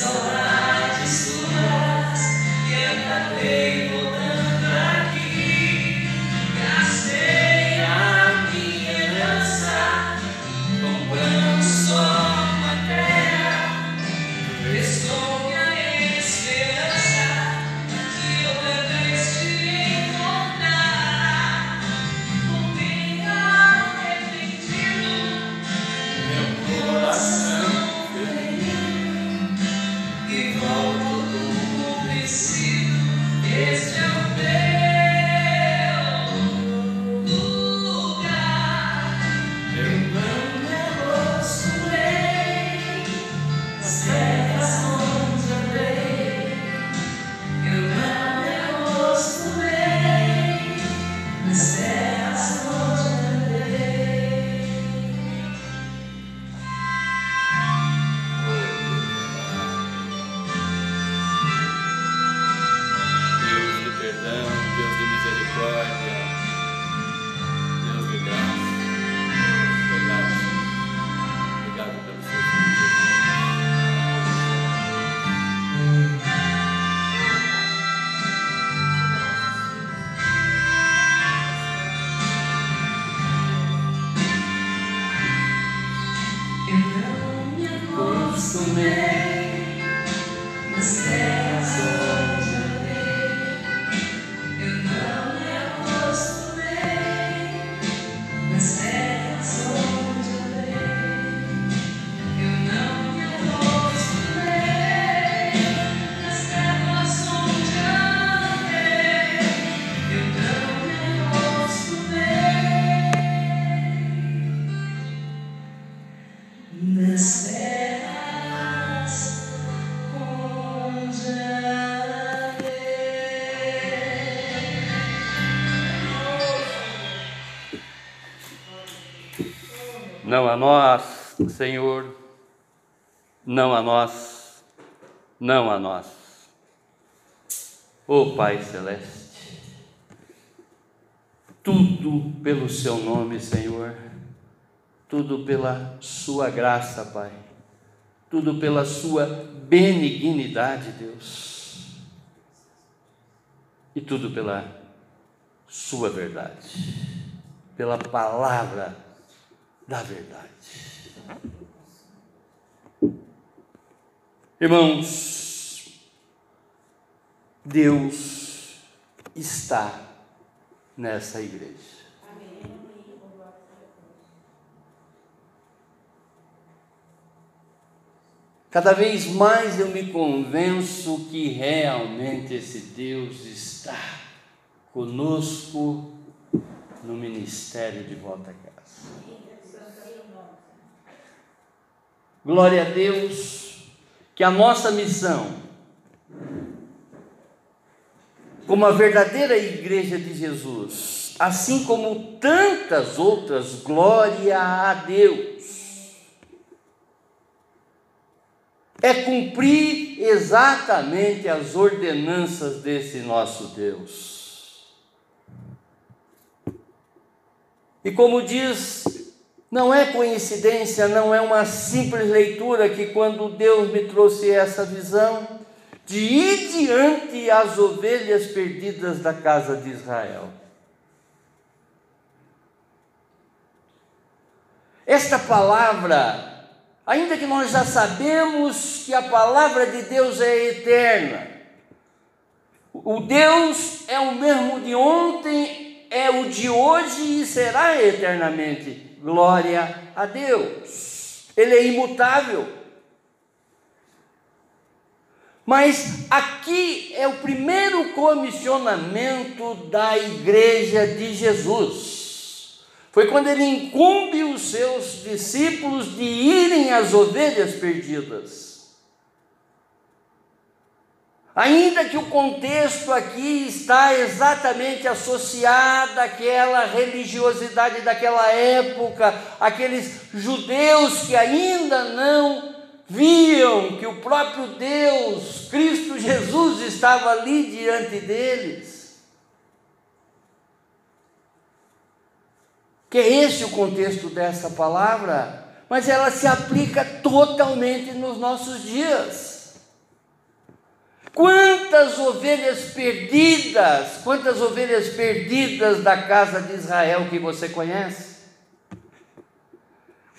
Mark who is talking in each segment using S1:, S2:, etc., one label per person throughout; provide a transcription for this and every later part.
S1: Oh.
S2: Não a
S1: nós, Senhor, não a nós, não a nós. Ó Pai Celeste, tudo pelo Seu nome, Senhor, tudo pela Sua graça, Pai, tudo pela Sua benignidade, Deus, e tudo pela Sua verdade, pela palavra da verdade. Irmãos, Deus está nessa igreja. Cada vez mais eu me convenço que realmente esse Deus está conosco no ministério de volta a casa. Glória a Deus, que a nossa missão, como a verdadeira igreja de Jesus, assim como tantas outras, glória a Deus, é cumprir exatamente as ordenanças desse nosso Deus.
S2: E como diz não é coincidência, não é uma simples leitura que quando Deus me trouxe essa visão de ir diante as ovelhas perdidas da casa de Israel. Esta palavra, ainda que nós já sabemos que a palavra de Deus é eterna, o Deus é o mesmo de ontem, é o de hoje e será eternamente. Glória a Deus. Ele é imutável. Mas aqui é o primeiro comissionamento da igreja de Jesus. Foi quando ele incumbe os seus discípulos de irem às ovelhas perdidas. Ainda que o contexto aqui está exatamente associado àquela religiosidade daquela época, aqueles judeus que ainda não viam que o próprio Deus, Cristo Jesus, estava ali diante deles. Que é esse o contexto dessa palavra, mas ela se aplica totalmente nos nossos dias. Quantas ovelhas perdidas, quantas ovelhas perdidas da casa de Israel que você conhece?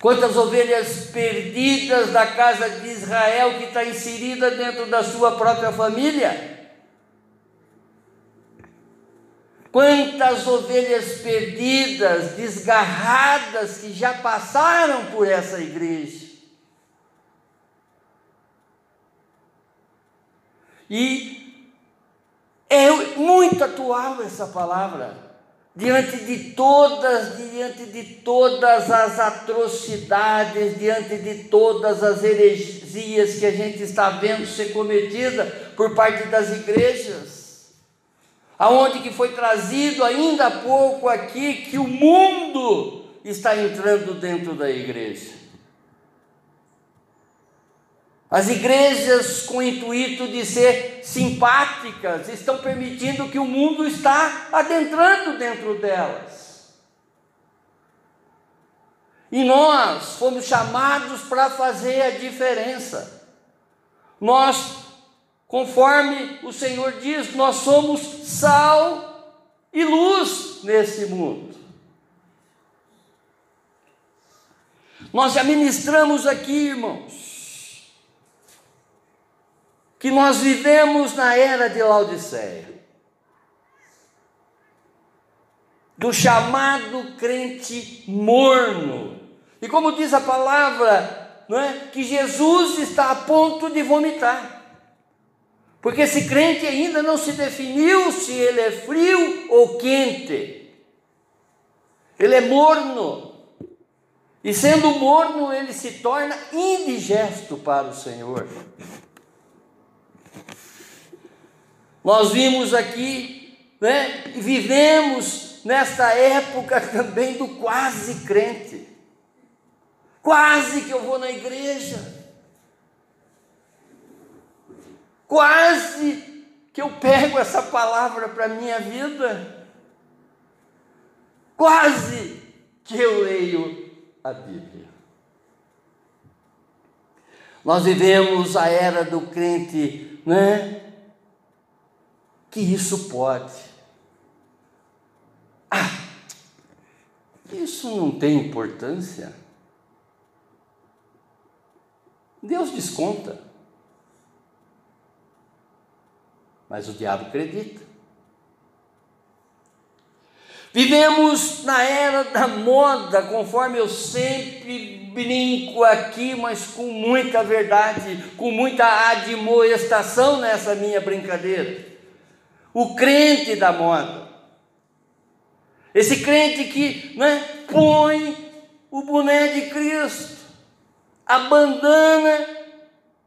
S2: Quantas ovelhas perdidas da casa de Israel que está inserida dentro da sua própria família? Quantas ovelhas perdidas, desgarradas, que já passaram por essa igreja? E é muito atual essa palavra. Diante de todas, diante de todas as atrocidades, diante de todas as heresias que a gente está vendo ser cometida por parte das igrejas, aonde que foi trazido ainda há pouco aqui que o mundo está entrando dentro da igreja. As igrejas, com o intuito de ser simpáticas, estão permitindo que o mundo está adentrando dentro delas. E nós fomos chamados para fazer a diferença. Nós, conforme o Senhor diz, nós somos sal e luz nesse mundo. Nós já ministramos aqui, irmãos, que nós vivemos na era de Laodiceia. Do chamado crente morno. E como diz a palavra, não é? que Jesus está a ponto de vomitar. Porque esse crente ainda não se definiu se ele é frio ou quente. Ele é morno. E sendo morno, ele se torna indigesto para o Senhor. Nós vimos aqui, né, vivemos nesta época também do quase crente. Quase que eu vou na igreja. Quase que eu pego essa palavra para a minha vida. Quase que eu leio a Bíblia. Nós vivemos a era do crente, né? Que isso pode. Ah, isso não tem importância. Deus desconta. Mas o diabo acredita. Vivemos na era da moda, conforme eu sempre brinco aqui, mas com muita verdade, com muita admoestação nessa minha brincadeira o crente da moda. Esse crente que né, põe o boné de Cristo, a bandana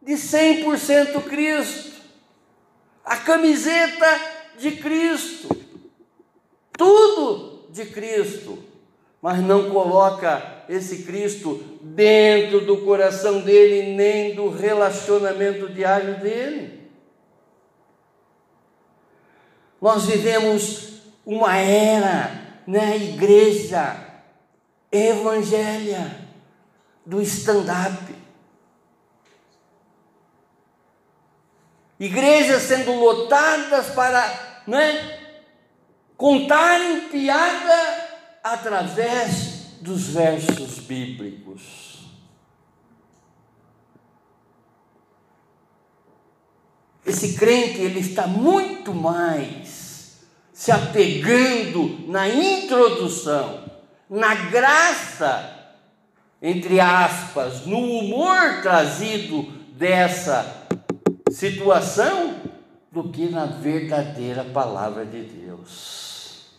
S2: de 100% Cristo, a camiseta de Cristo, tudo de Cristo, mas não coloca esse Cristo dentro do coração dele, nem do relacionamento diário dele. Nós vivemos uma era, né, igreja, evangelha do stand-up. Igrejas sendo lotadas para né, contarem piada através dos versos bíblicos. Esse crente ele está muito mais se apegando na introdução, na graça, entre aspas, no humor trazido dessa situação, do que na verdadeira palavra de Deus.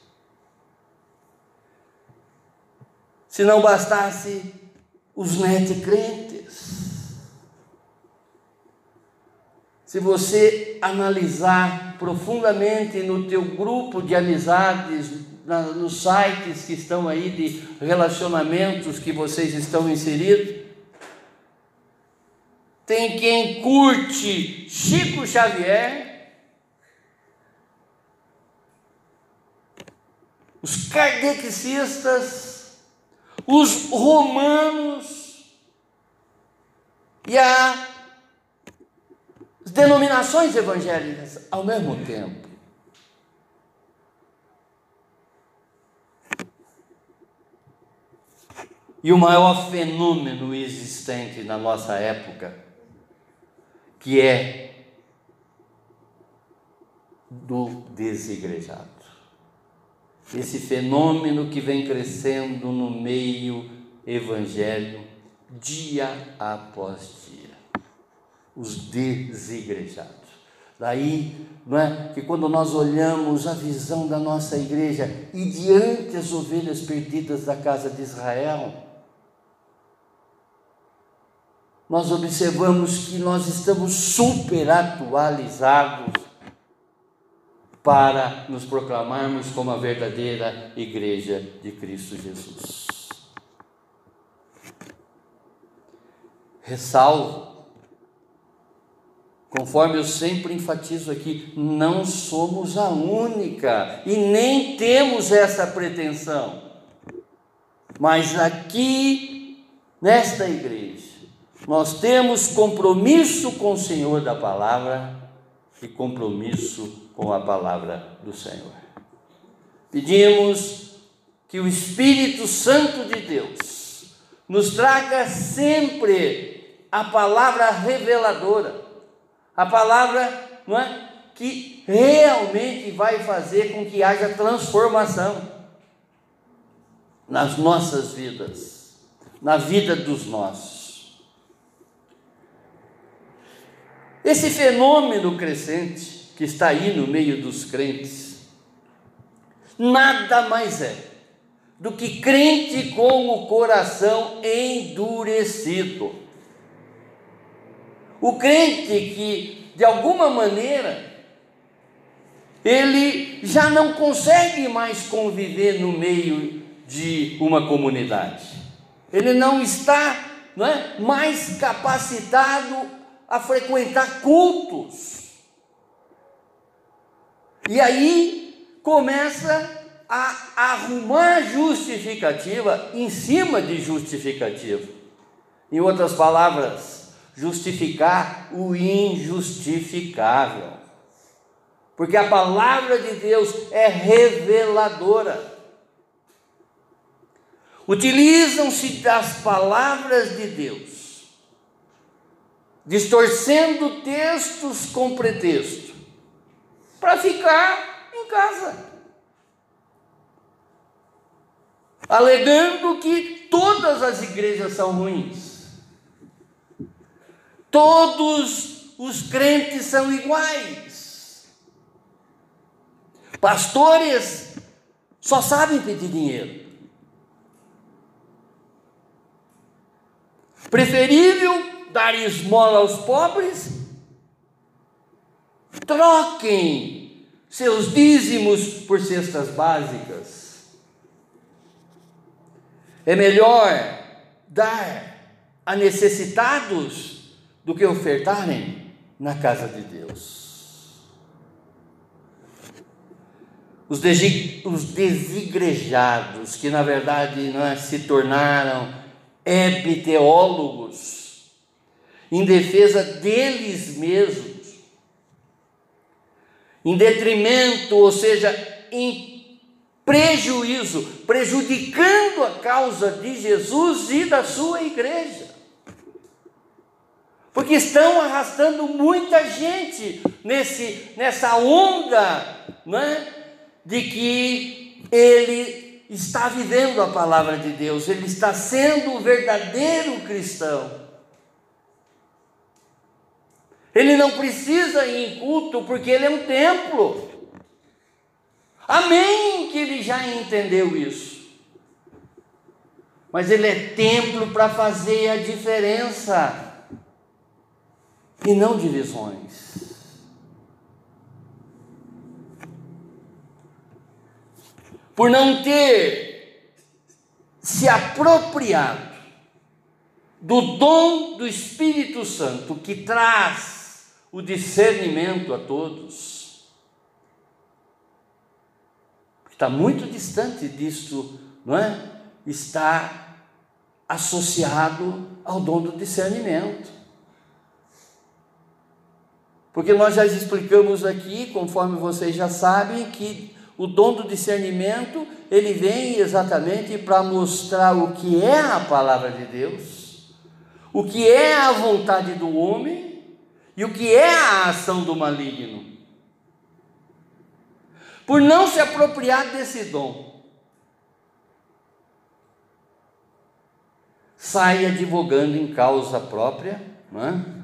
S2: Se não bastasse os net crentes, Se você analisar profundamente no teu grupo de amizades, na, nos sites que estão aí de relacionamentos que vocês estão inseridos, tem quem curte Chico Xavier, os kardecistas, os romanos e a denominações evangélicas ao mesmo tempo. E o maior fenômeno existente na nossa época, que é do desigrejado. Esse fenômeno que vem crescendo no meio evangélico dia após dia os desigrejados. Daí, não é? Que quando nós olhamos a visão da nossa igreja e diante as ovelhas perdidas da casa de Israel, nós observamos que nós estamos super atualizados para nos proclamarmos como a verdadeira igreja de Cristo Jesus. Ressalvo Conforme eu sempre enfatizo aqui, não somos a única e nem temos essa pretensão. Mas aqui, nesta igreja, nós temos compromisso com o Senhor da palavra e compromisso com a palavra do Senhor. Pedimos que o Espírito Santo de Deus nos traga sempre a palavra reveladora a palavra, não é? Que realmente vai fazer com que haja transformação nas nossas vidas, na vida dos nossos. Esse fenômeno crescente que está aí no meio dos crentes, nada mais é do que crente com o coração endurecido. O crente que, de alguma maneira, ele já não consegue mais conviver no meio de uma comunidade. Ele não está não é, mais capacitado a frequentar cultos. E aí começa a arrumar justificativa em cima de justificativa. Em outras palavras, justificar o injustificável. Porque a palavra de Deus é reveladora. Utilizam-se das palavras de Deus, distorcendo textos com pretexto, para ficar em casa, alegando que todas as igrejas são ruins. Todos os crentes são iguais. Pastores só sabem pedir dinheiro. Preferível dar esmola aos pobres? Troquem seus dízimos por cestas básicas. É melhor dar a necessitados do que ofertarem na casa de Deus. os, desigrejados, que na verdade não é, se tornaram hebteólogos, em defesa deles mesmos, em detrimento, ou seja, em prejuízo, prejudicando a causa de Jesus e da sua igreja. Porque estão arrastando muita gente nesse, nessa onda não é? de que ele está vivendo a palavra de Deus, ele está sendo o verdadeiro cristão. Ele não precisa ir em culto porque ele é um templo. Amém que ele já entendeu isso. Mas ele é templo para fazer a diferença e não divisões. Por não ter se apropriado do dom do Espírito Santo que traz o discernimento a todos. Está muito distante disto, não é? Está associado ao dom do discernimento. Porque nós já explicamos aqui, conforme vocês já sabem, que o dom do discernimento, ele vem exatamente para mostrar o que é a palavra de Deus, o que é a vontade do homem e o que é a ação do maligno? Por não se apropriar desse dom, sai advogando em causa própria, é?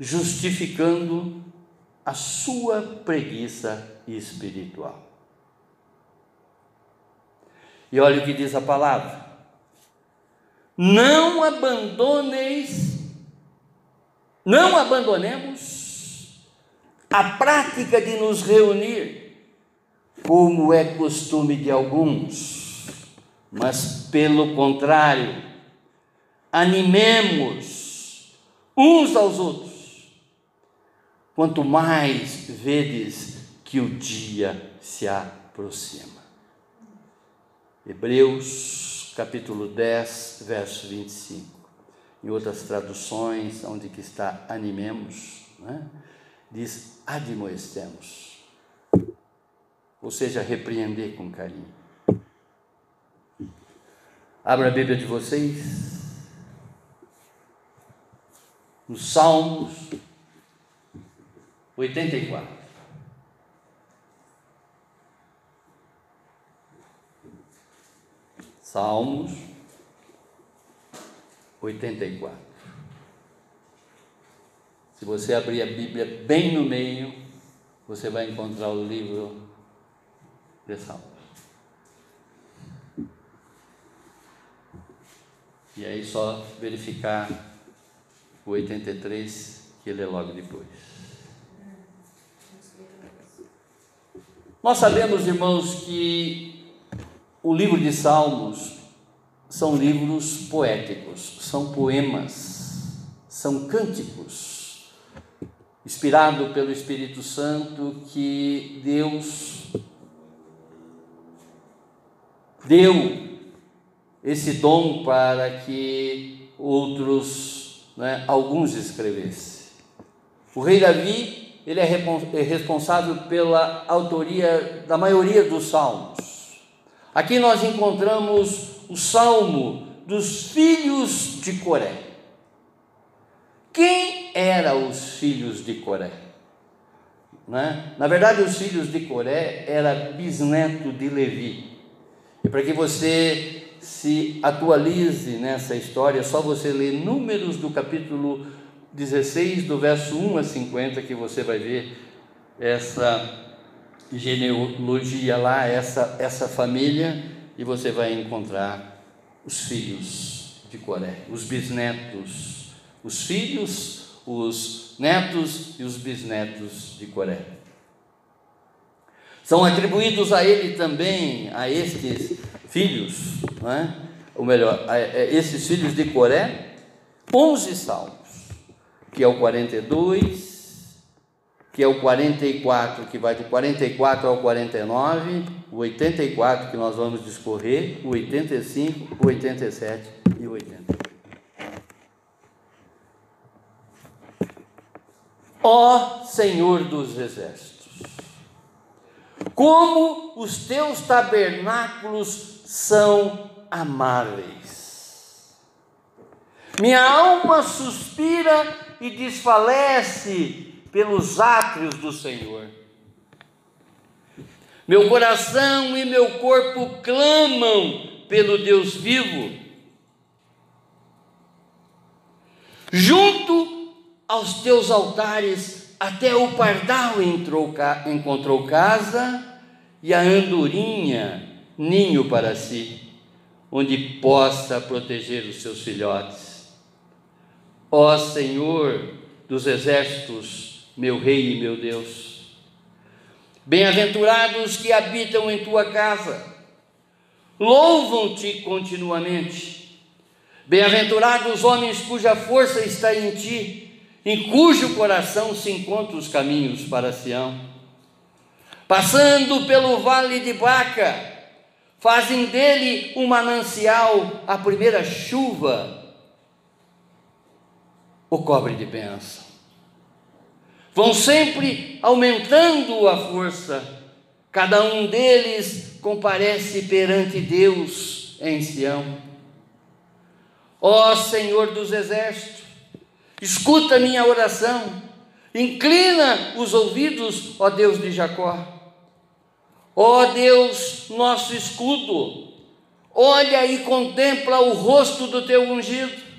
S2: Justificando a sua preguiça espiritual. E olha o que diz a palavra: não abandoneis não abandonemos a prática de nos reunir, como é costume de alguns, mas pelo contrário, animemos uns aos outros, quanto mais vedes que o dia se aproxima. Hebreus capítulo 10, verso 25 em outras traduções, onde que está animemos, né? diz admoestemos, ou seja, repreender com carinho. Abra a Bíblia de vocês, nos Salmos 84. Salmos 84. Se você abrir a Bíblia bem no meio, você vai encontrar o livro de Salmos. E aí só verificar o 83, que ele é logo depois. Nós sabemos, irmãos, que o livro de Salmos são livros poéticos, são poemas, são cânticos, inspirado pelo Espírito Santo que Deus deu esse dom para que outros, né, alguns escrevessem. O rei Davi, ele é, é responsável pela autoria da maioria dos salmos. Aqui nós encontramos o salmo dos filhos de Coré. Quem eram os filhos de Coré? Né? Na verdade, os filhos de Coré era bisneto de Levi. E para que você se atualize nessa história, é só você ler Números do capítulo 16, do verso 1 a 50, que você vai ver essa genealogia lá, essa, essa família e você vai encontrar os filhos de Coré, os bisnetos, os filhos, os netos e os bisnetos de Coré. São atribuídos a ele também, a estes filhos, não é? ou melhor, a, a esses filhos de Coré, 11 salmos, que é o 42, que é o 44, que vai do 44 ao 49, o 84 que nós vamos discorrer, o 85, o 87 e o 88. Ó Senhor dos exércitos, como os teus tabernáculos são amáveis. Minha alma suspira e desfalece pelos átrios do Senhor. Meu coração e meu corpo clamam pelo Deus vivo. Junto aos teus altares, até o pardal entrou, encontrou casa e a andorinha ninho para si, onde possa proteger os seus filhotes. Ó Senhor dos exércitos, meu Rei e meu Deus, bem-aventurados que habitam em tua casa, louvam-te continuamente. Bem-aventurados os homens cuja força está em ti, em cujo coração se encontram os caminhos para Sião. Passando pelo vale de Baca, fazem dele um manancial, a primeira chuva o cobre de bênção. Vão sempre aumentando a força, cada um deles comparece perante Deus em Sião. Ó Senhor dos exércitos, escuta minha oração, inclina os ouvidos, ó Deus de Jacó. Ó Deus, nosso escudo, olha e contempla o rosto do teu ungido.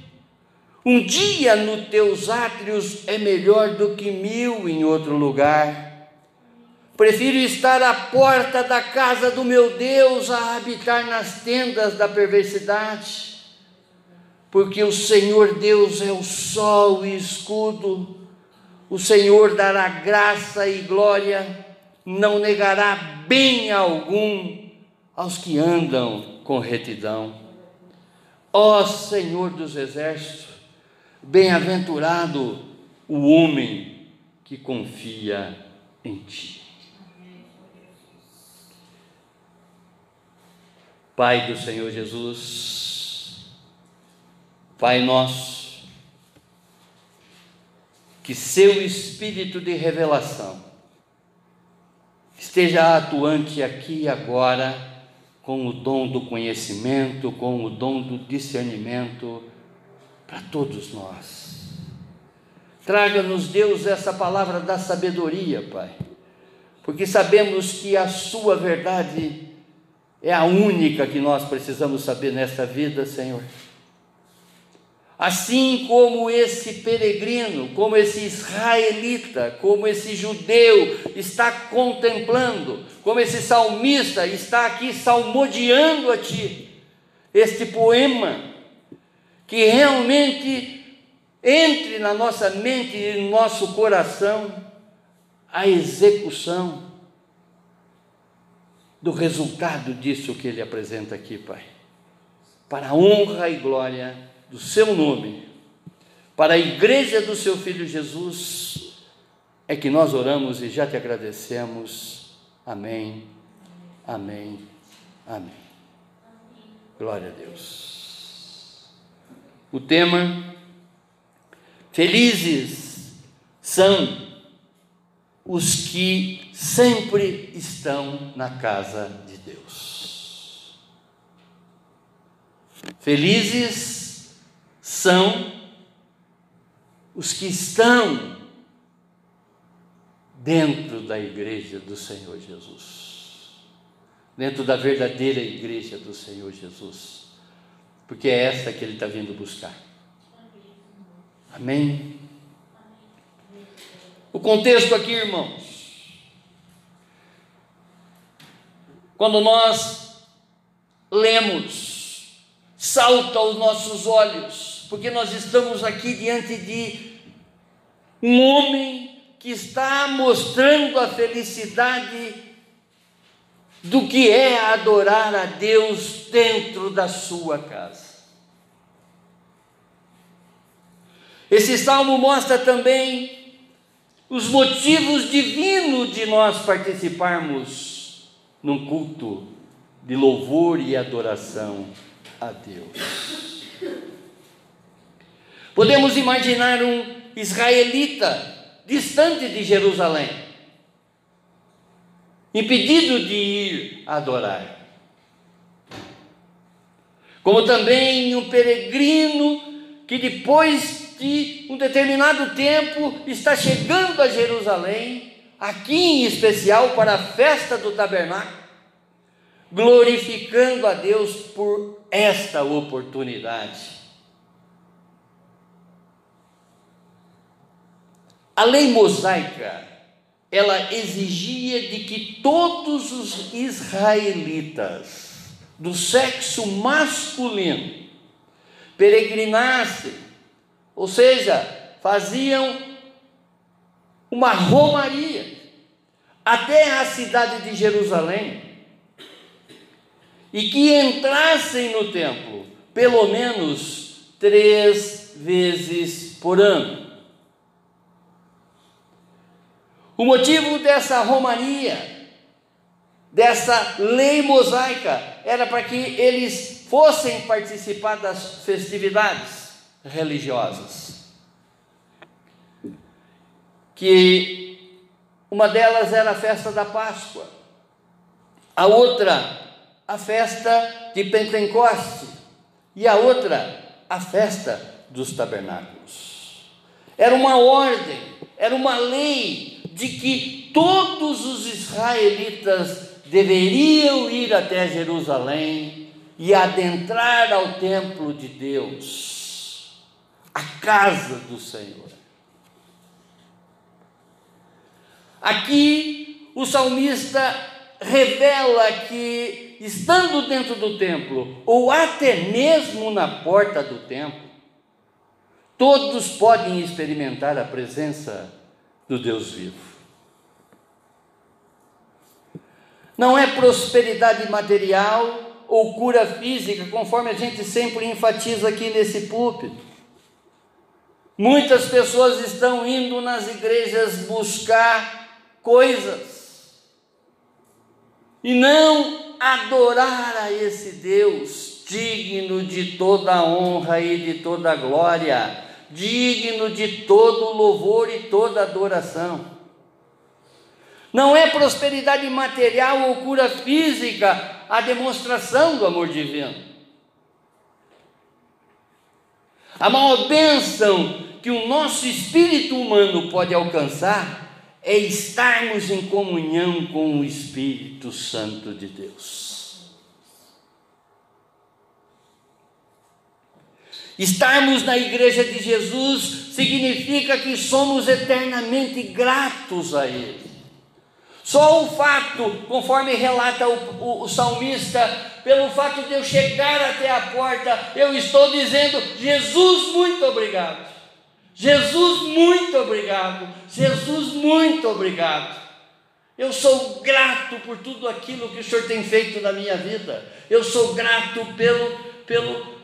S2: Um dia nos teus átrios é melhor do que mil em outro lugar. Prefiro estar à porta da casa do meu Deus a habitar nas tendas da perversidade, porque o Senhor Deus é o sol e escudo, o Senhor dará graça e glória não negará bem algum aos que andam com retidão. Ó Senhor dos exércitos, bem-aventurado o homem que confia em ti. Pai do Senhor Jesus, Pai nosso, que seu espírito de revelação esteja atuante aqui e agora com o dom do conhecimento, com o dom do discernimento para todos nós. Traga-nos, Deus, essa palavra da sabedoria, Pai, porque sabemos que a Sua verdade é a única que nós precisamos saber nesta vida, Senhor. Assim como esse peregrino, como esse israelita, como esse judeu está contemplando, como esse salmista está aqui salmodiando a ti, este poema, que realmente entre na nossa mente e no nosso coração a execução do resultado disso que ele apresenta aqui, Pai, para a honra e glória do seu nome, para a igreja do seu filho Jesus, é que nós oramos e já te agradecemos. Amém, amém, amém. Glória a Deus. O tema: Felizes são os que sempre estão na casa de Deus. Felizes são os que estão dentro da igreja do Senhor Jesus, dentro da verdadeira igreja do Senhor Jesus, porque é essa que Ele está vindo buscar. Amém? O contexto aqui, irmãos, quando nós lemos, salta aos nossos olhos porque nós estamos aqui diante de um homem que está mostrando a felicidade do que é adorar a Deus dentro da sua casa. Esse salmo mostra também os motivos divinos de nós participarmos num culto de louvor e adoração a Deus. Podemos imaginar um israelita distante de Jerusalém, impedido de ir adorar. Como também um peregrino que depois de um determinado tempo está chegando a Jerusalém, aqui em especial para a festa do tabernáculo, glorificando a Deus por esta oportunidade. A lei mosaica, ela exigia de que todos os israelitas do sexo masculino peregrinassem, ou seja, faziam uma romaria até a cidade de Jerusalém e que entrassem no templo pelo menos três vezes por ano. O motivo dessa romaria, dessa lei mosaica, era para que eles fossem participar das festividades religiosas. Que uma delas era a festa da Páscoa, a outra a festa de Pentecoste e a outra a festa dos tabernáculos. Era uma ordem, era uma lei de que todos os israelitas deveriam ir até Jerusalém e adentrar ao templo de Deus, a casa do Senhor. Aqui o salmista revela que, estando dentro do templo, ou até mesmo na porta do templo, todos podem experimentar a presença do Deus vivo. Não é prosperidade material ou cura física, conforme a gente sempre enfatiza aqui nesse púlpito. Muitas pessoas estão indo nas igrejas buscar coisas, e não adorar a esse Deus digno de toda honra e de toda glória, digno de todo louvor e toda adoração. Não é prosperidade material ou cura física a demonstração do amor divino. A maior bênção que o nosso espírito humano pode alcançar é estarmos em comunhão com o Espírito Santo de Deus. Estarmos na igreja de Jesus significa que somos eternamente gratos a Ele. Só o fato, conforme relata o, o, o, salmista, pelo fato de eu chegar até a porta, eu estou dizendo: Jesus, muito obrigado. Jesus, muito obrigado. Jesus, muito obrigado. Eu sou grato por tudo aquilo que o Senhor tem feito na minha vida. Eu sou grato pelo, pelo,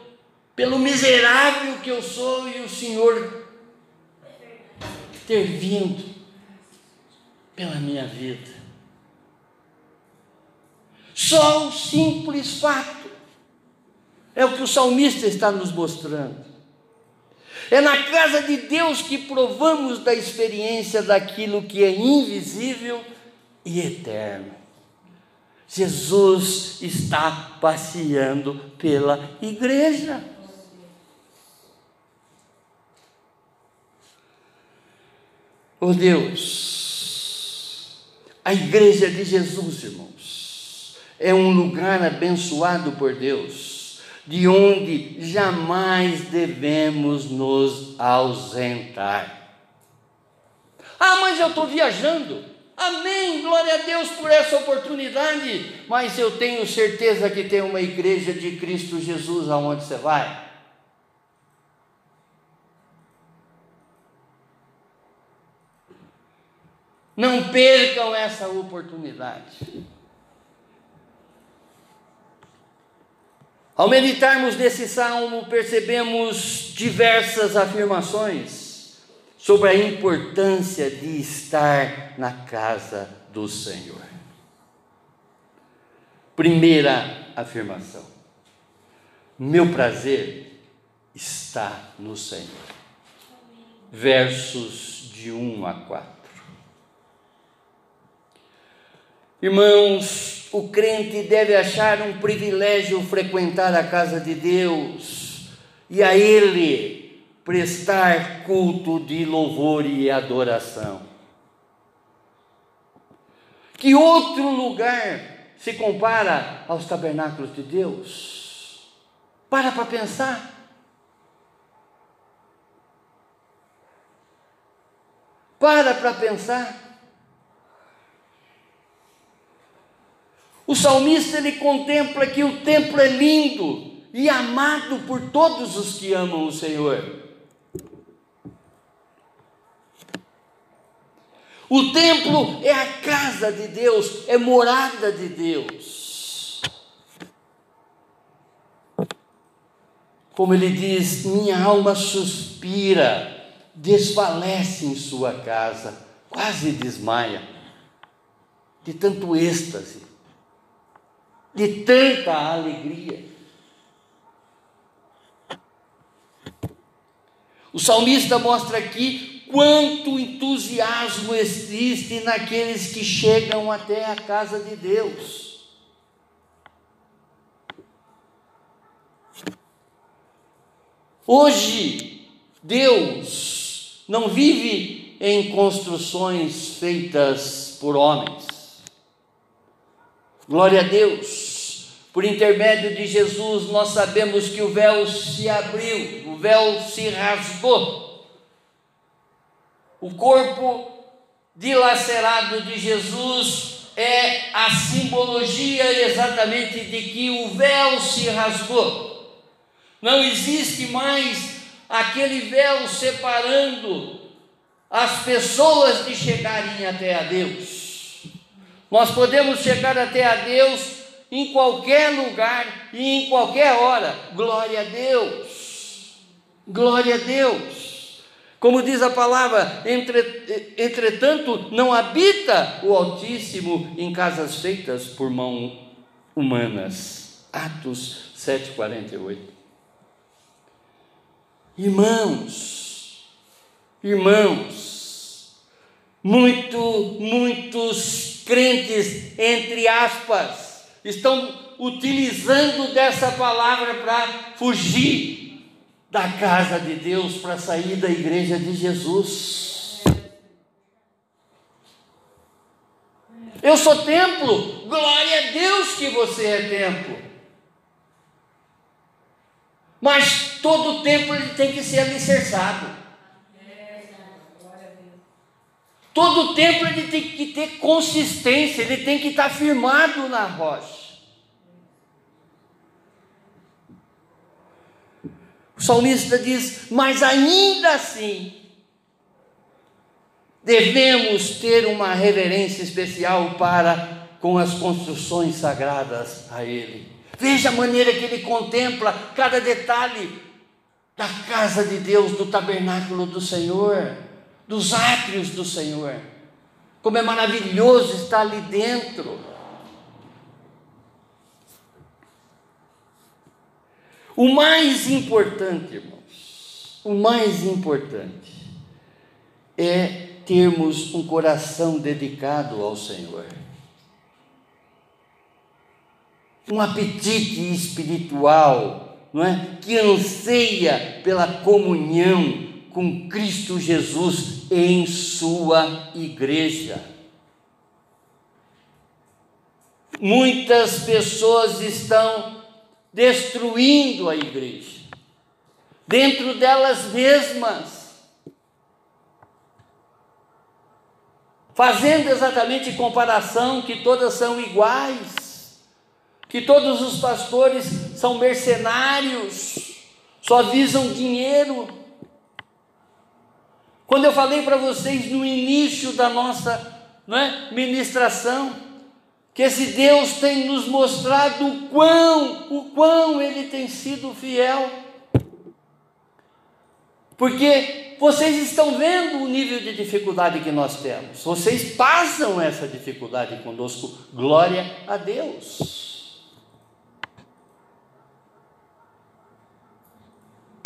S2: pelo miserável que eu sou e o Senhor ter vindo pela minha vida. Só o simples fato é o que o salmista está nos mostrando. É na casa de Deus que provamos da experiência daquilo que é invisível e eterno. Jesus está passeando pela igreja. Oh Deus, a igreja de Jesus, irmãos, é um lugar abençoado por Deus de onde jamais devemos nos ausentar. Ah, mas eu estou viajando. Amém, glória a Deus por essa oportunidade. Mas eu tenho certeza que tem uma igreja de Cristo Jesus aonde você vai. Não percam essa oportunidade. Ao meditarmos nesse salmo, percebemos diversas afirmações sobre a importância de estar na casa do Senhor. Primeira afirmação: meu prazer está no Senhor. Versos de 1 a 4. Irmãos, o crente deve achar um privilégio frequentar a casa de Deus e a Ele prestar culto de louvor e adoração. Que outro lugar se compara aos tabernáculos de Deus? Para para pensar. Para para pensar. O salmista ele contempla que o templo é lindo e amado por todos os que amam o Senhor. O templo é a casa de Deus, é morada de Deus. Como ele diz, minha alma suspira, desfalece em sua casa, quase desmaia, de tanto êxtase de tanta alegria. O salmista mostra aqui quanto entusiasmo existe naqueles que chegam até a casa de Deus. Hoje, Deus não vive em construções feitas por homens. Glória a Deus. Por intermédio de Jesus, nós sabemos que o véu se abriu, o véu se rasgou. O corpo dilacerado de Jesus é a simbologia exatamente de que o véu se rasgou. Não existe mais aquele véu separando as pessoas de chegarem até a Deus. Nós podemos chegar até a Deus em qualquer lugar e em qualquer hora. Glória a Deus. Glória a Deus. Como diz a palavra, entre, entretanto, não habita o Altíssimo em casas feitas por mãos humanas. Atos 7,48. Irmãos, irmãos, muito, muitos crentes, entre aspas, estão utilizando dessa palavra para fugir da casa de Deus, para sair da igreja de Jesus. Eu sou templo, glória a Deus que você é templo. Mas todo templo ele tem que ser alicerçado. Todo templo ele tem que ter consistência, ele tem que estar firmado na rocha. O salmista diz: Mas ainda assim, devemos ter uma reverência especial para com as construções sagradas a Ele. Veja a maneira que ele contempla cada detalhe da casa de Deus, do tabernáculo do Senhor dos átrios do Senhor. Como é maravilhoso estar ali dentro. O mais importante, irmãos, o mais importante é termos um coração dedicado ao Senhor. Um apetite espiritual, não é? Que anseia pela comunhão com Cristo Jesus em sua igreja. Muitas pessoas estão destruindo a igreja, dentro delas mesmas, fazendo exatamente comparação que todas são iguais, que todos os pastores são mercenários, só visam dinheiro. Quando eu falei para vocês no início da nossa não é, ministração, que esse Deus tem nos mostrado o quão, o quão Ele tem sido fiel. Porque vocês estão vendo o nível de dificuldade que nós temos. Vocês passam essa dificuldade conosco. Glória a Deus.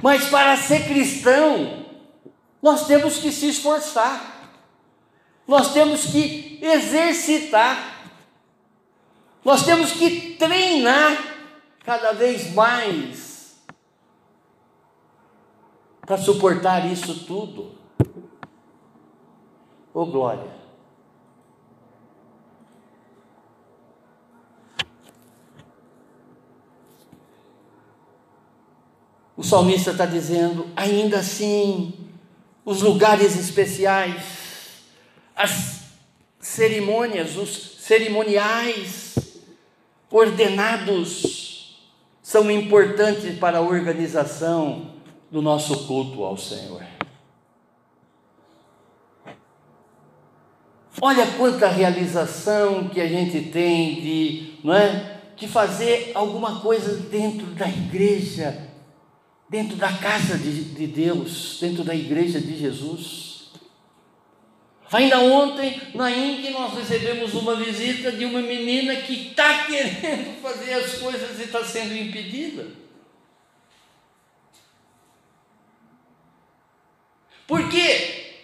S2: Mas para ser cristão, nós temos que se esforçar. Nós temos que exercitar. Nós temos que treinar cada vez mais para suportar isso tudo. Ô oh, glória! O salmista está dizendo, ainda assim, os lugares especiais, as cerimônias, os cerimoniais ordenados são importantes para a organização do nosso culto ao Senhor. Olha quanta realização que a gente tem de, não é, de fazer alguma coisa dentro da igreja, dentro da casa de, de Deus, dentro da igreja de Jesus. Ainda ontem, na INC, nós recebemos uma visita de uma menina que está querendo fazer as coisas e está sendo impedida. Por quê?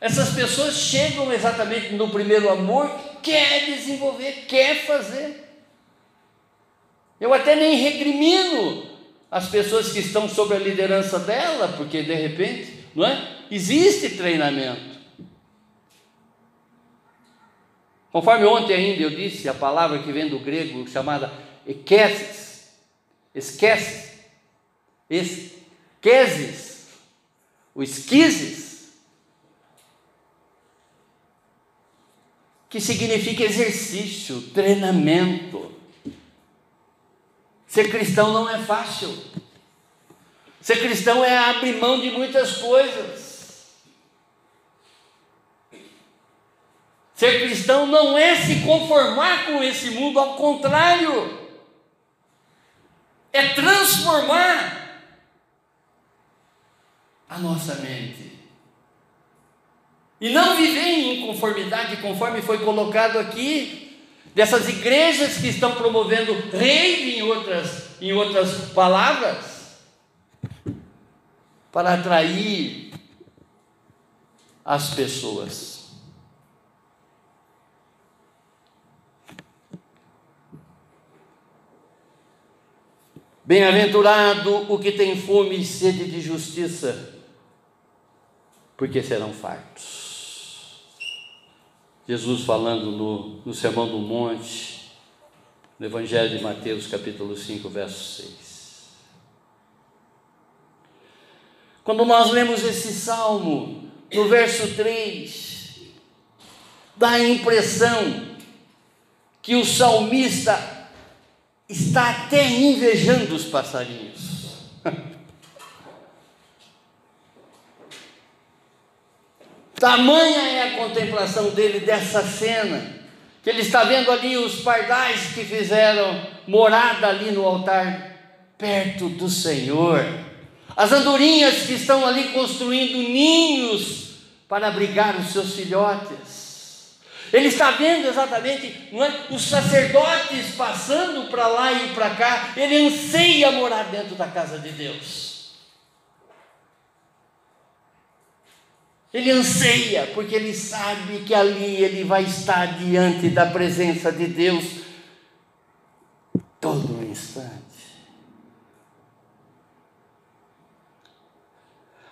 S2: Essas pessoas chegam exatamente no primeiro amor, quer desenvolver, quer fazer. Eu até nem recrimino as pessoas que estão sob a liderança dela, porque de repente, não é? Existe treinamento. Conforme ontem ainda eu disse, a palavra que vem do grego chamada ekesis, esquece, esqueses, o esquises, que significa exercício, treinamento. Ser cristão não é fácil. Ser cristão é abrir mão de muitas coisas. Ser cristão não é se conformar com esse mundo, ao contrário, é transformar a nossa mente. E não viver em inconformidade, conforme foi colocado aqui, dessas igrejas que estão promovendo rave em outras, em outras palavras, para atrair as pessoas. Bem-aventurado o que tem fome e sede de justiça porque serão fartos. Jesus falando no, no Sermão do Monte, no Evangelho de Mateus, capítulo 5, verso 6. Quando nós lemos esse salmo, no verso 3, dá a impressão que o salmista está até invejando os passarinhos. Tamanha é a contemplação dele dessa cena, que ele está vendo ali os pardais que fizeram morada ali no altar, perto do Senhor, as andorinhas que estão ali construindo ninhos para abrigar os seus filhotes. Ele está vendo exatamente é? os sacerdotes passando para lá e para cá, ele anseia morar dentro da casa de Deus. Ele anseia, porque ele sabe que ali ele vai estar diante da presença de Deus todo instante.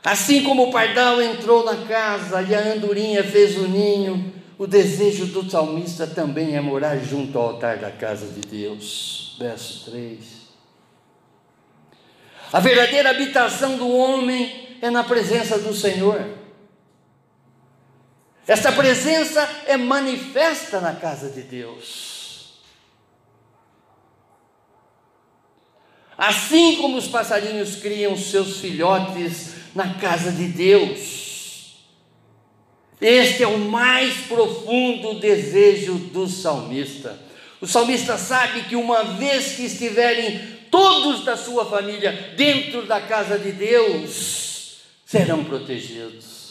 S2: Assim como o pardal entrou na casa e a andorinha fez o ninho, o desejo do salmista também é morar junto ao altar da casa de Deus. Verso 3. A verdadeira habitação do homem é na presença do Senhor. Esta presença é manifesta na casa de Deus. Assim como os passarinhos criam seus filhotes na casa de Deus. Este é o mais profundo desejo do salmista. O salmista sabe que uma vez que estiverem todos da sua família dentro da casa de Deus, serão protegidos.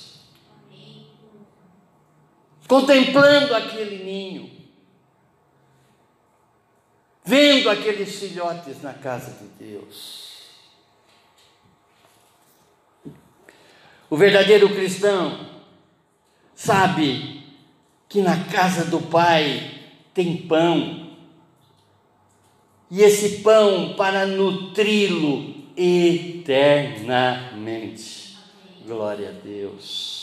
S2: Contemplando aquele ninho, vendo aqueles filhotes na casa de Deus. O verdadeiro cristão sabe que na casa do Pai tem pão, e esse pão para nutri-lo eternamente. Glória a Deus.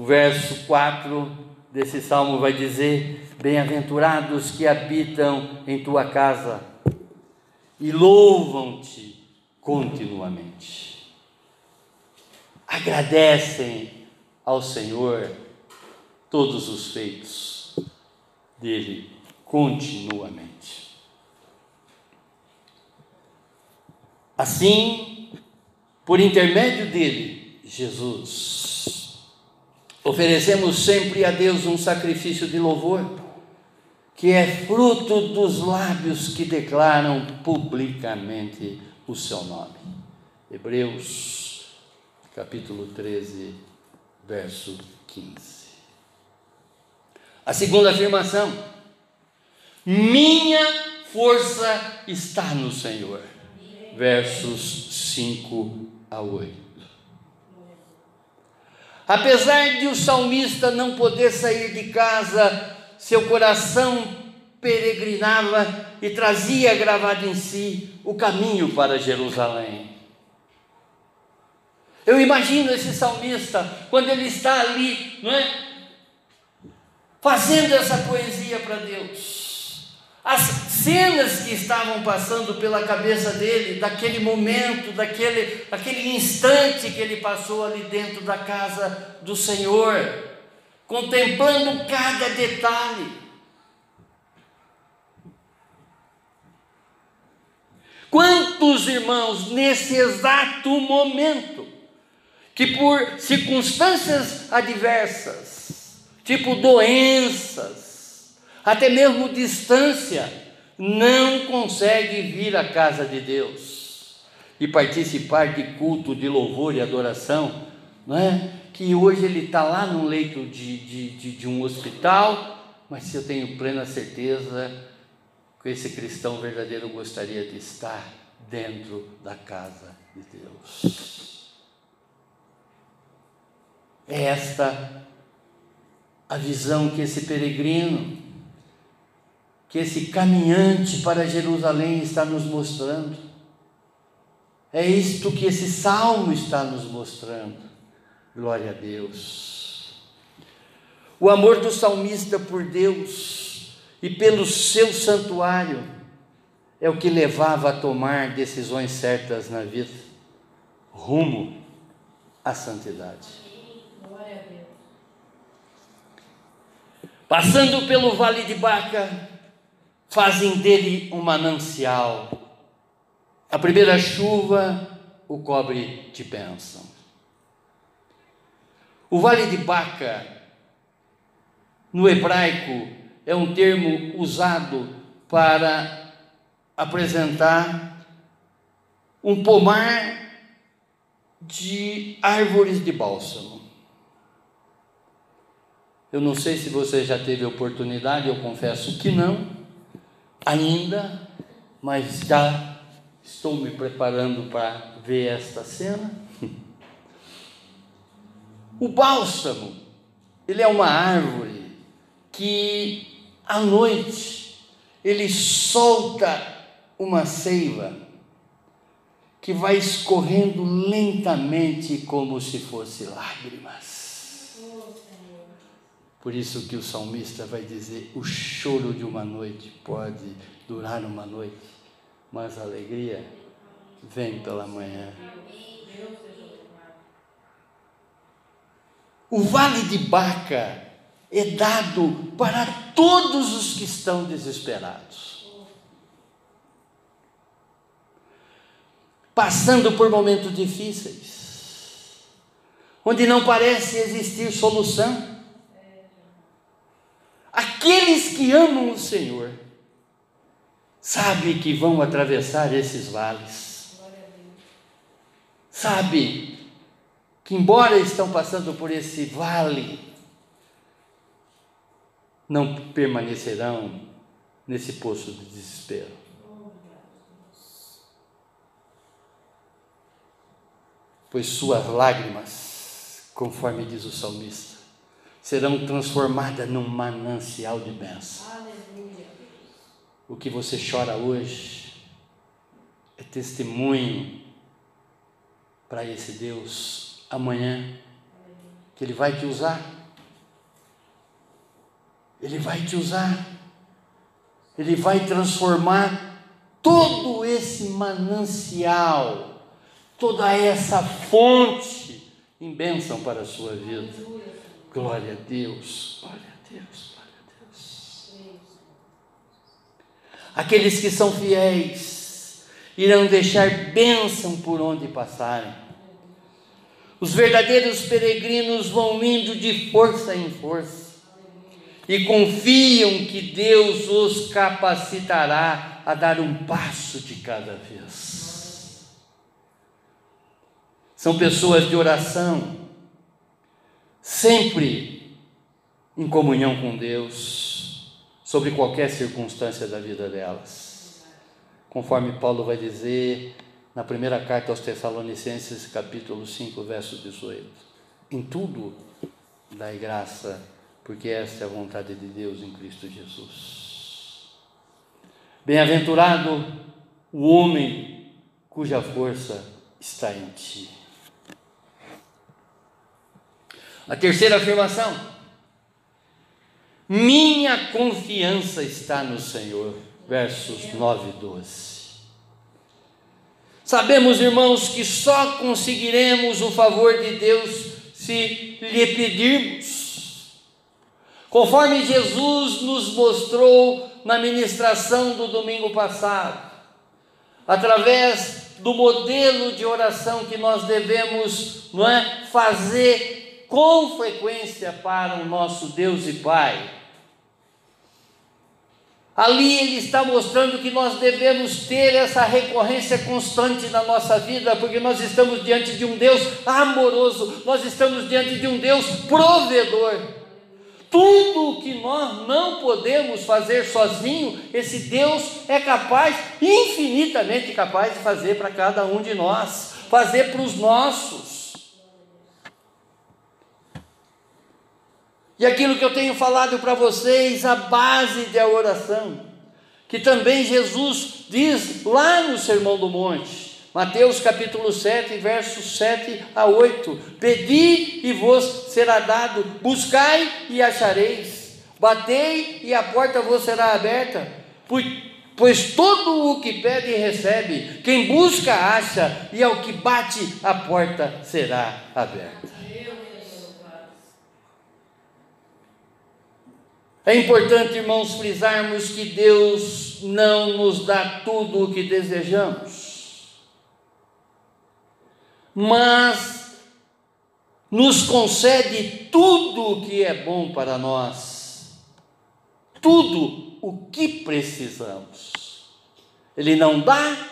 S2: O verso 4 desse salmo vai dizer: Bem-aventurados que habitam em tua casa e louvam-te continuamente. Agradecem ao Senhor todos os feitos dele continuamente. Assim, por intermédio dele, Jesus, oferecemos sempre a Deus um sacrifício de louvor que é fruto dos lábios que declaram publicamente o seu nome. Hebreus, capítulo 13, verso 15. A segunda afirmação: minha força está no Senhor. Versos 5 a 8. Apesar de o salmista não poder sair de casa seu coração peregrinava e trazia gravado em si o caminho para Jerusalém. Eu imagino esse salmista, quando ele está ali, não é? Fazendo essa poesia para Deus. As cenas que estavam passando pela cabeça dele, daquele momento, daquele, daquele instante que ele passou ali dentro da casa do Senhor contemplando cada detalhe. Quantos irmãos nesse exato momento, que por circunstâncias adversas, tipo doenças, até mesmo distância, não consegue vir à casa de Deus e participar de culto de louvor e adoração, não é? que hoje ele está lá no leito de, de, de, de um hospital, mas eu tenho plena certeza que esse cristão verdadeiro gostaria de estar dentro da casa de Deus. É esta a visão que esse peregrino, que esse caminhante para Jerusalém está nos mostrando. É isto que esse salmo está nos mostrando. Glória a Deus. O amor do salmista por Deus e pelo seu santuário é o que levava a tomar decisões certas na vida, rumo à santidade. Passando pelo vale de Baca, fazem dele um manancial. A primeira chuva o cobre de bênção. O Vale de Baca, no hebraico, é um termo usado para apresentar um pomar de árvores de bálsamo. Eu não sei se você já teve oportunidade, eu confesso que não, ainda, mas já estou me preparando para ver esta cena. O bálsamo, ele é uma árvore que à noite ele solta uma seiva que vai escorrendo lentamente como se fosse lágrimas. Por isso que o salmista vai dizer: o choro de uma noite pode durar uma noite, mas a alegria vem pela manhã. O vale de Baca é dado para todos os que estão desesperados. Passando por momentos difíceis, onde não parece existir solução. Aqueles que amam o Senhor sabe que vão atravessar esses vales. Sabe que, embora estão passando por esse vale, não permanecerão nesse poço de desespero. Pois suas lágrimas, conforme diz o salmista, serão transformadas num manancial de bênção. O que você chora hoje é testemunho para esse Deus amanhã, que Ele vai te usar. Ele vai te usar. Ele vai transformar todo esse manancial, toda essa fonte em bênção para a sua vida. Glória a Deus, glória a Deus, glória a Deus. Aqueles que são fiéis irão deixar bênção por onde passarem. Os verdadeiros peregrinos vão indo de força em força e confiam que Deus os capacitará a dar um passo de cada vez. São pessoas de oração, sempre em comunhão com Deus, sobre qualquer circunstância da vida delas. Conforme Paulo vai dizer na primeira carta aos Tessalonicenses, capítulo 5, verso 18: Em tudo dai graça, porque esta é a vontade de Deus em Cristo Jesus. Bem-aventurado o homem cuja força está em ti. A terceira afirmação: Minha confiança está no Senhor. Versos 9 e 12. Sabemos, irmãos, que só conseguiremos o favor de Deus se lhe pedirmos. Conforme Jesus nos mostrou na ministração do domingo passado, através do modelo de oração que nós devemos não é, fazer com frequência para o nosso Deus e Pai. Ali ele está mostrando que nós devemos ter essa recorrência constante na nossa vida, porque nós estamos diante de um Deus amoroso, nós estamos diante de um Deus provedor. Tudo o que nós não podemos fazer sozinho, esse Deus é capaz, infinitamente capaz de fazer para cada um de nós, fazer para os nossos. E aquilo que eu tenho falado para vocês, a base da oração, que também Jesus diz lá no Sermão do Monte, Mateus capítulo 7, versos 7 a 8: Pedi e vos será dado, buscai e achareis, batei e a porta vos será aberta, pois, todo o que pede recebe, quem busca acha, e ao que bate a porta será aberta. É importante, irmãos, frisarmos que Deus não nos dá tudo o que desejamos, mas nos concede tudo o que é bom para nós, tudo o que precisamos. Ele não dá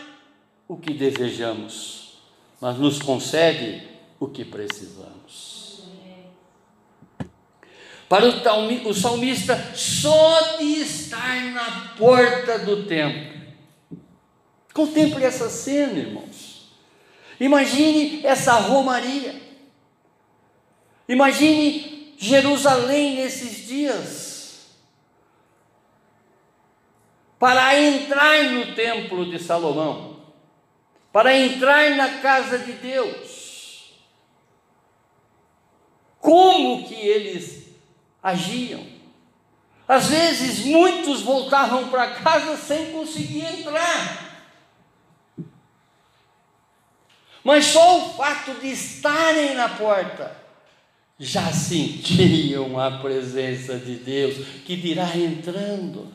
S2: o que desejamos, mas nos concede o que precisamos. Para o salmista, só de estar na porta do templo. Contemple essa cena, irmãos. Imagine essa romaria. Imagine Jerusalém nesses dias. Para entrar no templo de Salomão, para entrar na casa de Deus. Como que eles agiam. Às vezes, muitos voltavam para casa sem conseguir entrar. Mas só o fato de estarem na porta já sentiam a presença de Deus, que dirá entrando.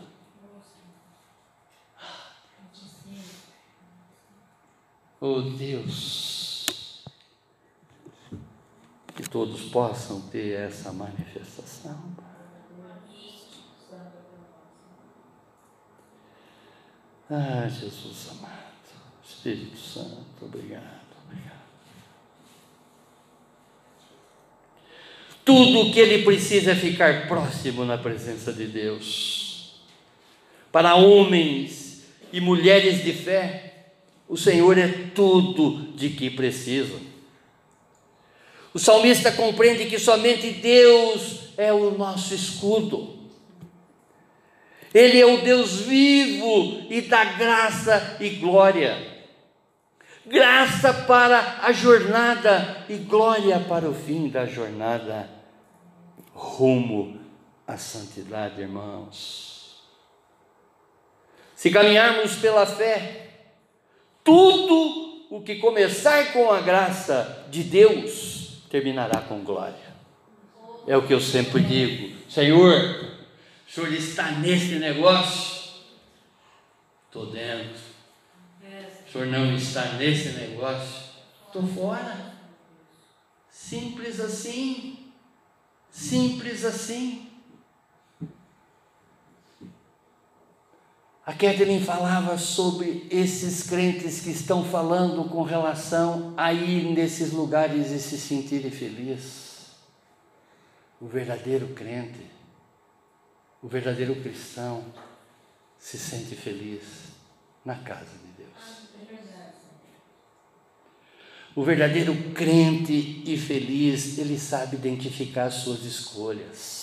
S2: Oh Deus, que todos possam ter essa manifestação. Ah, Jesus amado, Espírito Santo, obrigado, obrigado. Tudo o que ele precisa é ficar próximo na presença de Deus. Para homens e mulheres de fé, o Senhor é tudo de que precisam. O salmista compreende que somente Deus é o nosso escudo. Ele é o Deus vivo e dá graça e glória. Graça para a jornada e glória para o fim da jornada rumo à santidade, irmãos. Se caminharmos pela fé, tudo o que começar com a graça de Deus terminará com glória. É o que eu sempre digo, Senhor, o Senhor está nesse negócio? Estou dentro. O Senhor não está nesse negócio? Estou fora. Simples assim. Simples assim. A Kathleen falava sobre esses crentes que estão falando com relação a ir nesses lugares e se sentirem felizes. O verdadeiro crente o verdadeiro cristão se sente feliz na casa de Deus. O verdadeiro crente e feliz, ele sabe identificar as suas escolhas.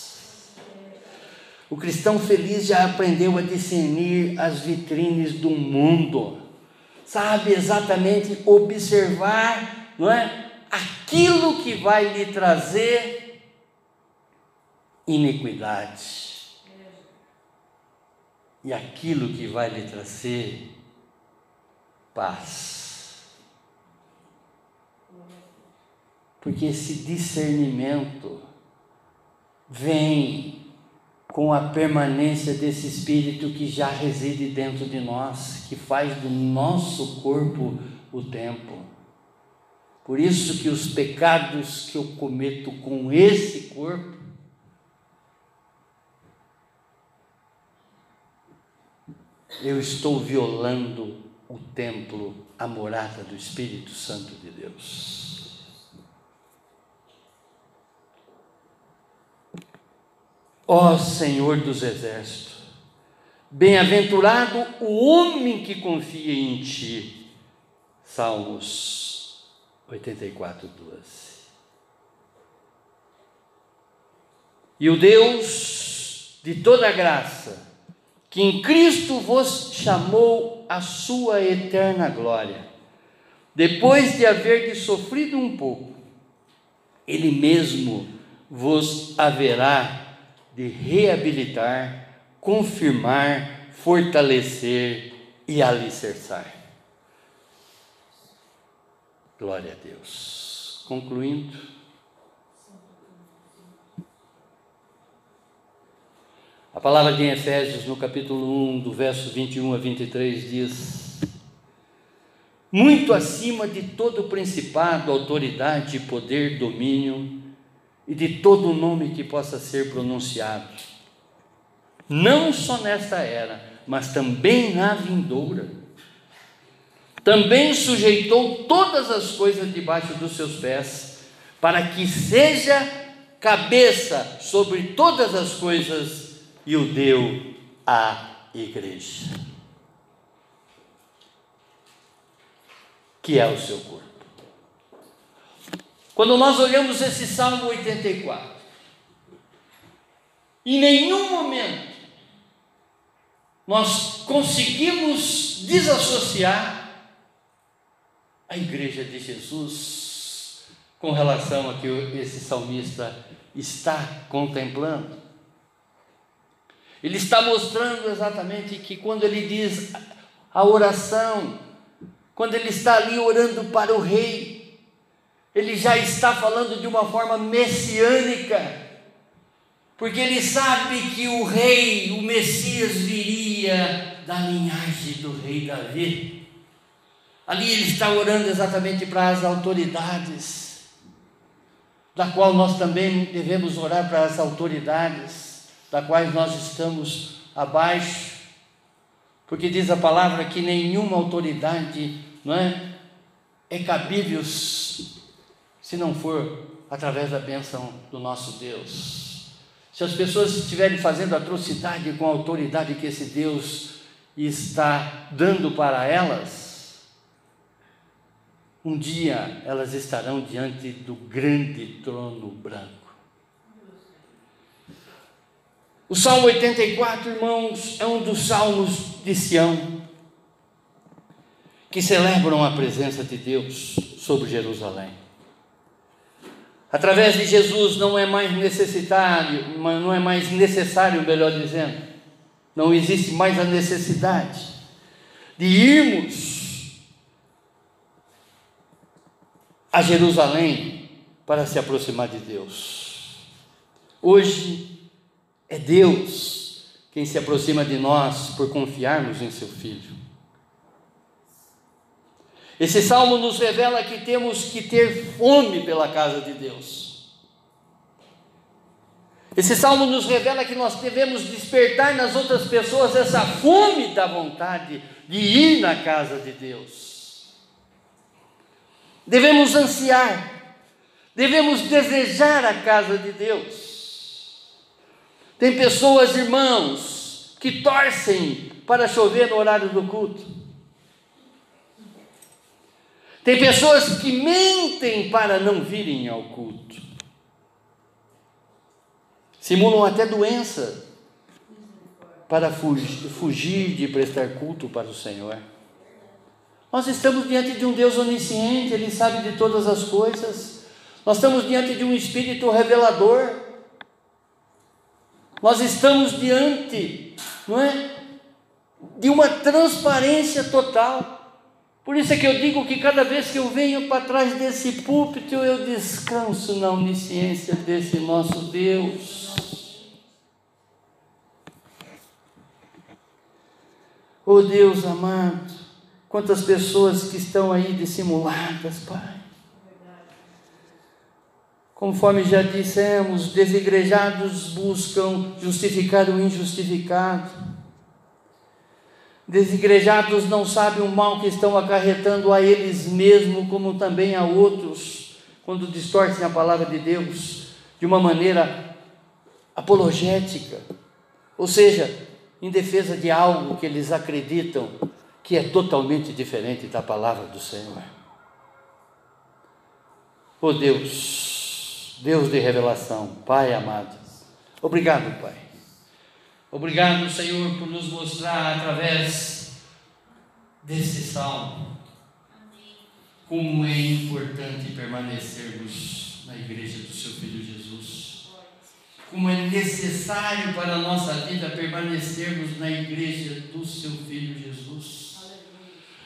S2: O cristão feliz já aprendeu a discernir as vitrines do mundo, sabe exatamente observar, não é? Aquilo que vai lhe trazer iniquidade e aquilo que vai lhe trazer paz. Porque esse discernimento vem com a permanência desse Espírito que já reside dentro de nós, que faz do nosso corpo o templo. Por isso que os pecados que eu cometo com esse corpo eu estou violando o templo, a morada do Espírito Santo de Deus. Ó Senhor dos Exércitos, bem-aventurado o homem que confia em Ti. Salmos 84, 12. E o Deus de toda graça, que em Cristo vos chamou à sua eterna glória, depois de haver sofrido um pouco, Ele mesmo vos haverá de reabilitar, confirmar, fortalecer e alicerçar. Glória a Deus. Concluindo, A palavra de Efésios, no capítulo 1, do verso 21 a 23, diz: Muito acima de todo principado, autoridade, poder, domínio e de todo nome que possa ser pronunciado, não só nesta era, mas também na vindoura. Também sujeitou todas as coisas debaixo dos seus pés, para que seja cabeça sobre todas as coisas e o deu à igreja, que é o seu corpo. Quando nós olhamos esse Salmo 84, em nenhum momento nós conseguimos desassociar a igreja de Jesus com relação a que esse salmista está contemplando. Ele está mostrando exatamente que quando ele diz a oração, quando ele está ali orando para o rei, ele já está falando de uma forma messiânica, porque ele sabe que o rei, o Messias, viria da linhagem do rei Davi. Ali ele está orando exatamente para as autoridades, da qual nós também devemos orar para as autoridades da qual nós estamos abaixo, Porque diz a palavra que nenhuma autoridade não é, é cabível se não for através da bênção do nosso Deus. Se as pessoas estiverem fazendo atrocidade com a autoridade que esse Deus está dando para elas, um dia elas estarão diante do grande trono branco. O Salmo 84, irmãos, é um dos salmos de Sião que celebram a presença de Deus sobre Jerusalém. Através de Jesus não é mais necessário, não é mais necessário, melhor dizendo, não existe mais a necessidade de irmos a Jerusalém para se aproximar de Deus. Hoje é Deus quem se aproxima de nós por confiarmos em seu Filho. Esse salmo nos revela que temos que ter fome pela casa de Deus. Esse salmo nos revela que nós devemos despertar nas outras pessoas essa fome da vontade de ir na casa de Deus. Devemos ansiar, devemos desejar a casa de Deus. Tem pessoas, irmãos, que torcem para chover no horário do culto. Tem pessoas que mentem para não virem ao culto. Simulam até doença para fugir de prestar culto para o Senhor. Nós estamos diante de um Deus onisciente, Ele sabe de todas as coisas. Nós estamos diante de um Espírito revelador. Nós estamos diante, não é? De uma transparência total. Por isso é que eu digo que cada vez que eu venho para trás desse púlpito, eu descanso na onisciência desse nosso Deus. Oh Deus amado, quantas pessoas que estão aí dissimuladas, Pai. Conforme já dissemos, desigrejados buscam justificar o injustificado. Desigrejados não sabem o mal que estão acarretando a eles mesmos, como também a outros, quando distorcem a palavra de Deus de uma maneira apologética, ou seja, em defesa de algo que eles acreditam que é totalmente diferente da palavra do Senhor. Oh Deus, Deus de revelação, Pai amado. Obrigado, Pai. Obrigado, Senhor, por nos mostrar através desse salmo como é importante permanecermos na igreja do seu Filho Jesus. Como é necessário para a nossa vida permanecermos na igreja do seu Filho Jesus.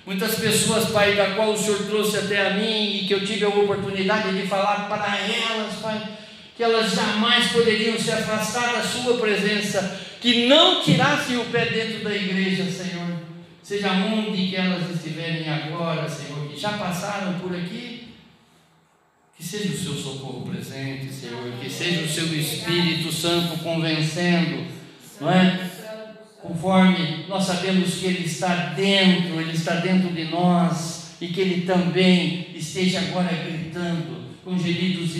S2: Muitas pessoas, Pai, da qual o Senhor trouxe até a mim e que eu tive a oportunidade de falar para elas, Pai, que elas jamais poderiam se afastar da Sua presença, que não tirassem o pé dentro da igreja, Senhor. Seja onde que elas estiverem agora, Senhor, que já passaram por aqui, que seja o seu socorro presente, Senhor, que seja o seu Espírito Santo convencendo, não é? conforme nós sabemos que Ele está dentro, Ele está dentro de nós e que Ele também esteja agora gritando com gemidos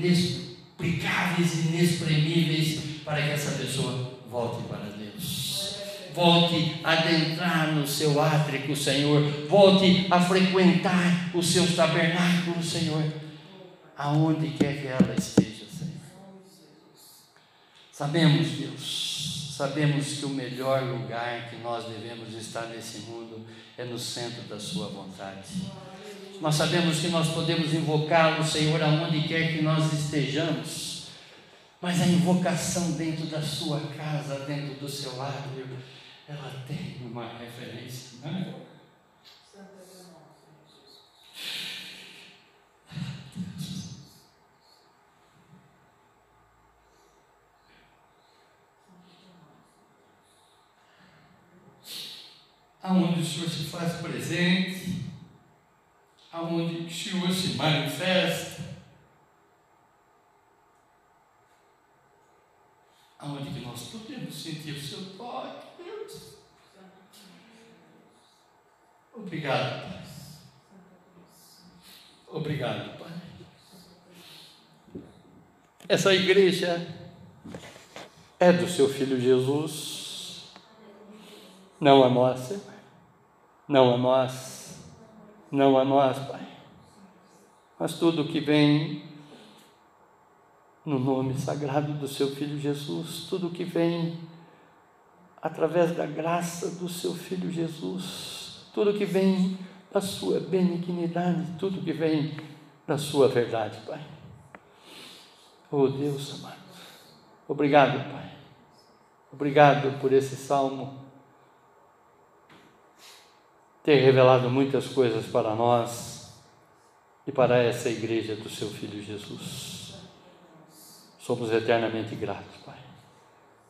S2: inexplicáveis inexprimíveis para que essa pessoa volte para Deus. Volte a adentrar no seu átrio, Senhor. Volte a frequentar os seus tabernáculos, Senhor. Aonde quer que ela esteja, Senhor. Sabemos, Deus Sabemos que o melhor lugar que nós devemos estar nesse mundo é no centro da Sua vontade. Nós sabemos que nós podemos invocá-lo, Senhor, aonde quer que nós estejamos, mas a invocação dentro da Sua casa, dentro do seu lar, ela tem uma referência, não é? Aonde o Senhor se faz presente, aonde o Senhor se manifesta, aonde que nós podemos sentir o seu toque, Deus. Obrigado, Pai. Obrigado, Pai. Essa igreja é do seu filho Jesus, não a nossa, não a nós, não a nós, Pai, mas tudo que vem no nome sagrado do seu filho Jesus, tudo que vem através da graça do seu filho Jesus, tudo que vem da sua benignidade, tudo que vem da sua verdade, Pai. Oh Deus amado, obrigado, Pai. Obrigado por esse salmo ter revelado muitas coisas para nós e para essa igreja do seu filho Jesus. Somos eternamente gratos, Pai,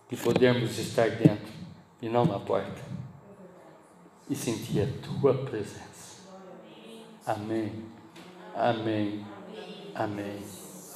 S2: de podermos estar dentro e não na porta e sentir a tua presença. Amém. Amém. Amém.